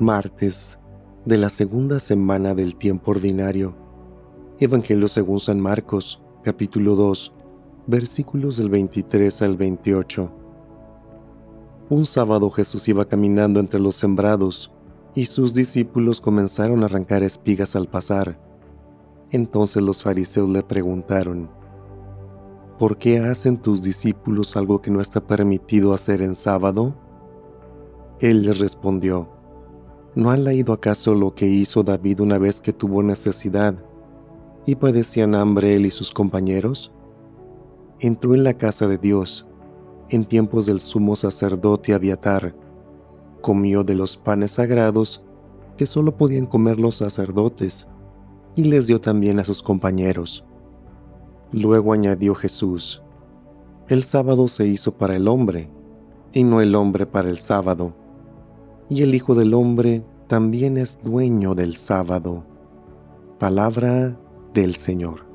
martes de la segunda semana del tiempo ordinario. Evangelio según San Marcos, capítulo 2, versículos del 23 al 28. Un sábado Jesús iba caminando entre los sembrados y sus discípulos comenzaron a arrancar espigas al pasar. Entonces los fariseos le preguntaron, ¿Por qué hacen tus discípulos algo que no está permitido hacer en sábado? Él les respondió, ¿No han leído acaso lo que hizo David una vez que tuvo necesidad y padecían hambre él y sus compañeros? Entró en la casa de Dios en tiempos del sumo sacerdote Abiatar, comió de los panes sagrados que solo podían comer los sacerdotes y les dio también a sus compañeros. Luego añadió Jesús, el sábado se hizo para el hombre y no el hombre para el sábado y el Hijo del Hombre también es dueño del sábado. Palabra del Señor.